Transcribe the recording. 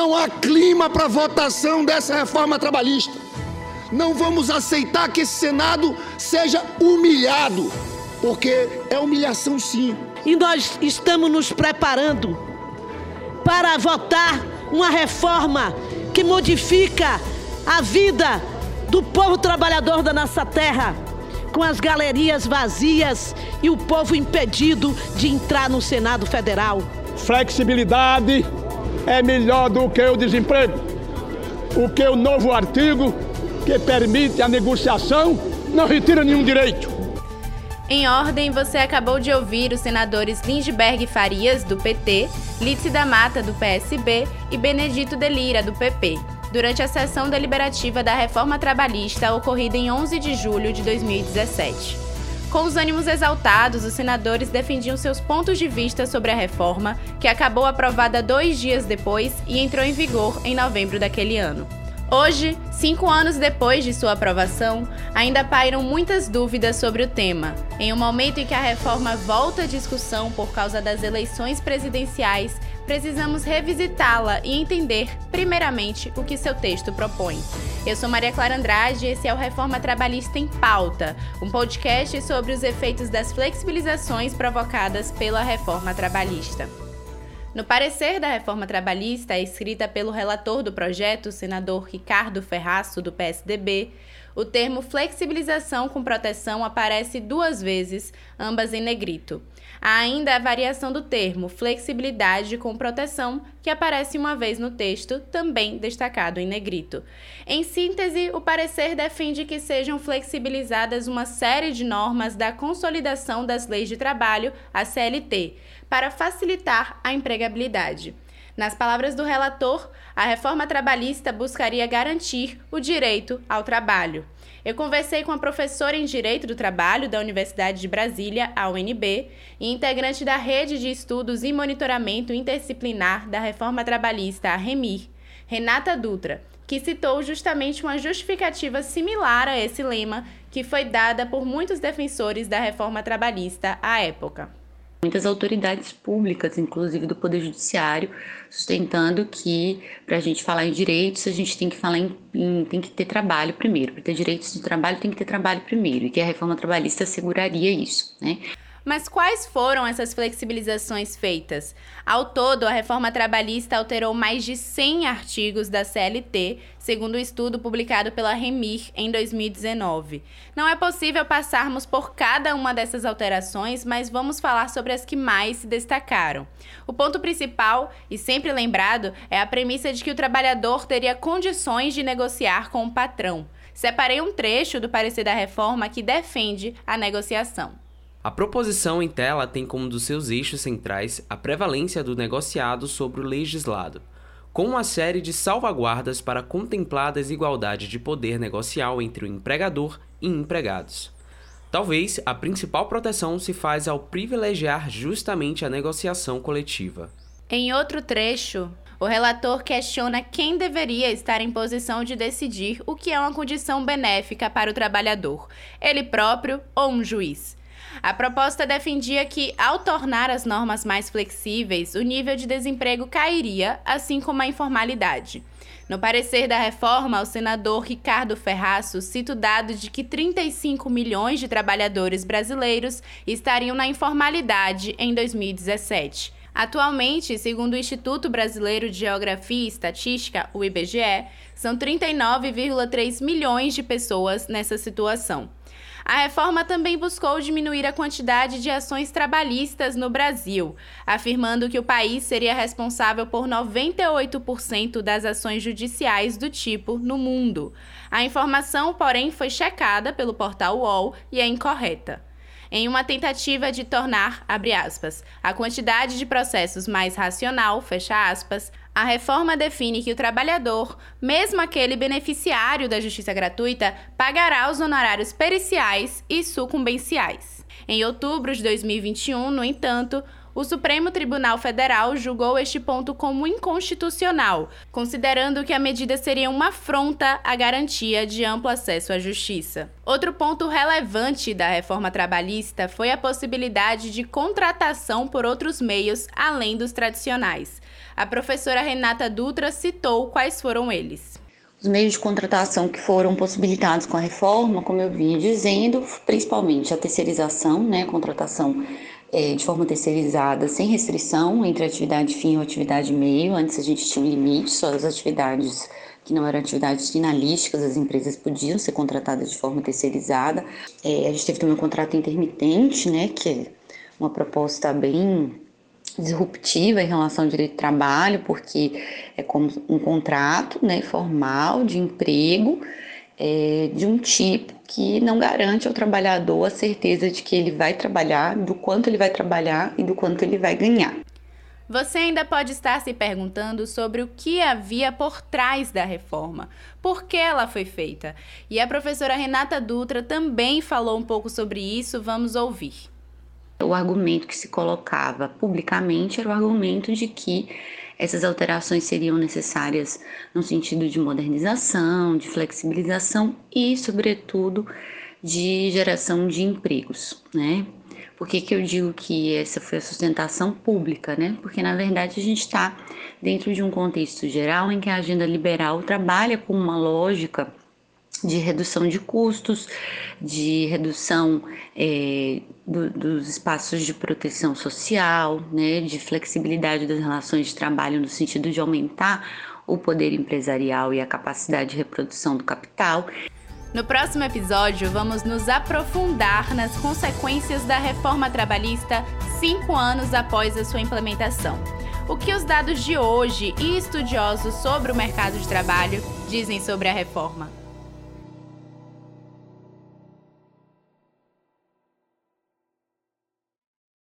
Não há clima para votação dessa reforma trabalhista. Não vamos aceitar que esse Senado seja humilhado, porque é humilhação sim. E nós estamos nos preparando para votar uma reforma que modifica a vida do povo trabalhador da nossa terra, com as galerias vazias e o povo impedido de entrar no Senado Federal. Flexibilidade é melhor do que o desemprego. O que o novo artigo que permite a negociação não retira nenhum direito. Em ordem, você acabou de ouvir os senadores Lindbergh Farias, do PT, Lídice da Mata, do PSB e Benedito Delira, do PP, durante a sessão deliberativa da reforma trabalhista ocorrida em 11 de julho de 2017. Com os ânimos exaltados, os senadores defendiam seus pontos de vista sobre a reforma, que acabou aprovada dois dias depois e entrou em vigor em novembro daquele ano. Hoje, cinco anos depois de sua aprovação, ainda pairam muitas dúvidas sobre o tema. Em um momento em que a reforma volta à discussão por causa das eleições presidenciais, precisamos revisitá-la e entender, primeiramente, o que seu texto propõe. Eu sou Maria Clara Andrade e esse é o Reforma Trabalhista em Pauta, um podcast sobre os efeitos das flexibilizações provocadas pela reforma trabalhista. No parecer da reforma trabalhista, escrita pelo relator do projeto, senador Ricardo Ferraço, do PSDB, o termo flexibilização com proteção aparece duas vezes, ambas em negrito. Há ainda a variação do termo flexibilidade com proteção, que aparece uma vez no texto, também destacado em negrito. Em síntese, o parecer defende que sejam flexibilizadas uma série de normas da Consolidação das Leis de Trabalho, a CLT, para facilitar a empregabilidade. Nas palavras do relator, a reforma trabalhista buscaria garantir o direito ao trabalho. Eu conversei com a professora em Direito do Trabalho da Universidade de Brasília, a UNB, e integrante da Rede de Estudos e Monitoramento Interdisciplinar da Reforma Trabalhista, a REMIR, Renata Dutra, que citou justamente uma justificativa similar a esse lema que foi dada por muitos defensores da reforma trabalhista à época muitas autoridades públicas, inclusive do Poder Judiciário, sustentando que para a gente falar em direitos, a gente tem que falar em, em tem que ter trabalho primeiro. Para ter direitos de trabalho, tem que ter trabalho primeiro, e que a reforma trabalhista asseguraria isso, né? Mas quais foram essas flexibilizações feitas? Ao todo, a reforma trabalhista alterou mais de 100 artigos da CLT, segundo o um estudo publicado pela Remir em 2019. Não é possível passarmos por cada uma dessas alterações, mas vamos falar sobre as que mais se destacaram. O ponto principal, e sempre lembrado, é a premissa de que o trabalhador teria condições de negociar com o patrão. Separei um trecho do parecer da reforma que defende a negociação. A proposição em tela tem como dos seus eixos centrais a prevalência do negociado sobre o legislado, com uma série de salvaguardas para contemplar a desigualdade de poder negocial entre o empregador e empregados. Talvez a principal proteção se faz ao privilegiar justamente a negociação coletiva. Em outro trecho, o relator questiona quem deveria estar em posição de decidir o que é uma condição benéfica para o trabalhador, ele próprio ou um juiz. A proposta defendia que, ao tornar as normas mais flexíveis, o nível de desemprego cairia, assim como a informalidade. No parecer da reforma, o senador Ricardo Ferraço cita o dado de que 35 milhões de trabalhadores brasileiros estariam na informalidade em 2017. Atualmente, segundo o Instituto Brasileiro de Geografia e Estatística, o IBGE, são 39,3 milhões de pessoas nessa situação. A reforma também buscou diminuir a quantidade de ações trabalhistas no Brasil, afirmando que o país seria responsável por 98% das ações judiciais do tipo no mundo. A informação, porém, foi checada pelo portal UOL e é incorreta em uma tentativa de tornar, aspas, a quantidade de processos mais racional, fecha aspas, a reforma define que o trabalhador, mesmo aquele beneficiário da justiça gratuita, pagará os honorários periciais e sucumbenciais. Em outubro de 2021, no entanto, o Supremo Tribunal Federal julgou este ponto como inconstitucional, considerando que a medida seria uma afronta à garantia de amplo acesso à justiça. Outro ponto relevante da reforma trabalhista foi a possibilidade de contratação por outros meios além dos tradicionais. A professora Renata Dutra citou quais foram eles. Os meios de contratação que foram possibilitados com a reforma, como eu vinha dizendo, principalmente a terceirização, né, contratação é, de forma terceirizada, sem restrição entre atividade fim ou atividade meio. Antes a gente tinha um limite, só as atividades que não eram atividades finalísticas, as empresas podiam ser contratadas de forma terceirizada. É, a gente teve também um contrato intermitente, né, que é uma proposta bem disruptiva em relação ao direito de trabalho, porque é como um contrato né, formal de emprego é, de um tipo que não garante ao trabalhador a certeza de que ele vai trabalhar, do quanto ele vai trabalhar e do quanto ele vai ganhar. Você ainda pode estar se perguntando sobre o que havia por trás da reforma, por que ela foi feita. E a professora Renata Dutra também falou um pouco sobre isso, vamos ouvir. O argumento que se colocava publicamente era o argumento de que essas alterações seriam necessárias no sentido de modernização, de flexibilização e, sobretudo, de geração de empregos, né? Por que, que eu digo que essa foi a sustentação pública, né? Porque na verdade a gente está dentro de um contexto geral em que a agenda liberal trabalha com uma lógica de redução de custos, de redução é, do, dos espaços de proteção social, né, de flexibilidade das relações de trabalho no sentido de aumentar o poder empresarial e a capacidade de reprodução do capital. No próximo episódio, vamos nos aprofundar nas consequências da reforma trabalhista cinco anos após a sua implementação. O que os dados de hoje e estudiosos sobre o mercado de trabalho dizem sobre a reforma?